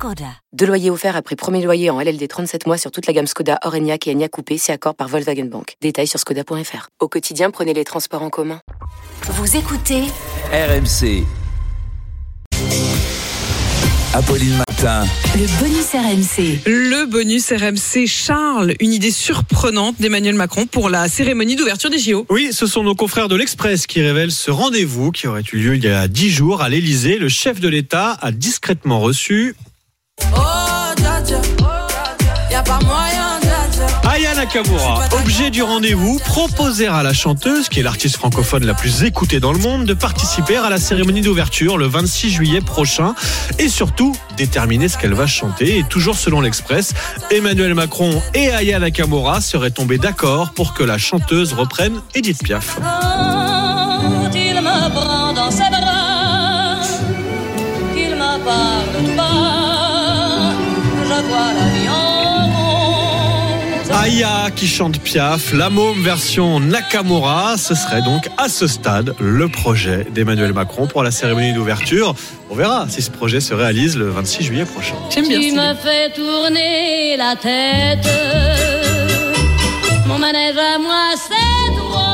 Skoda. Deux loyers offerts après premier loyer en LLD 37 mois sur toute la gamme Skoda, Orenia et Enya Coupé, c'est accord par Volkswagen Bank. Détails sur skoda.fr. Au quotidien, prenez les transports en commun. Vous écoutez RMC. Apolline Matin. le bonus RMC. Le bonus RMC Charles, une idée surprenante d'Emmanuel Macron pour la cérémonie d'ouverture des JO. Oui, ce sont nos confrères de l'Express qui révèlent ce rendez-vous qui aurait eu lieu il y a dix jours à l'Elysée. Le chef de l'État a discrètement reçu Nakamura, objet du rendez-vous, proposer à la chanteuse, qui est l'artiste francophone la plus écoutée dans le monde, de participer à la cérémonie d'ouverture le 26 juillet prochain et surtout déterminer ce qu'elle va chanter. Et toujours selon l'Express, Emmanuel Macron et Aya Nakamura seraient tombés d'accord pour que la chanteuse reprenne Edith Piaf. Aya qui chante Piaf, la môme version Nakamura, ce serait donc à ce stade le projet d'Emmanuel Macron pour la cérémonie d'ouverture. On verra si ce projet se réalise le 26 juillet prochain. J'aime bien Tu cette me idée. fais tourner la tête. Mon manège à moi, c'est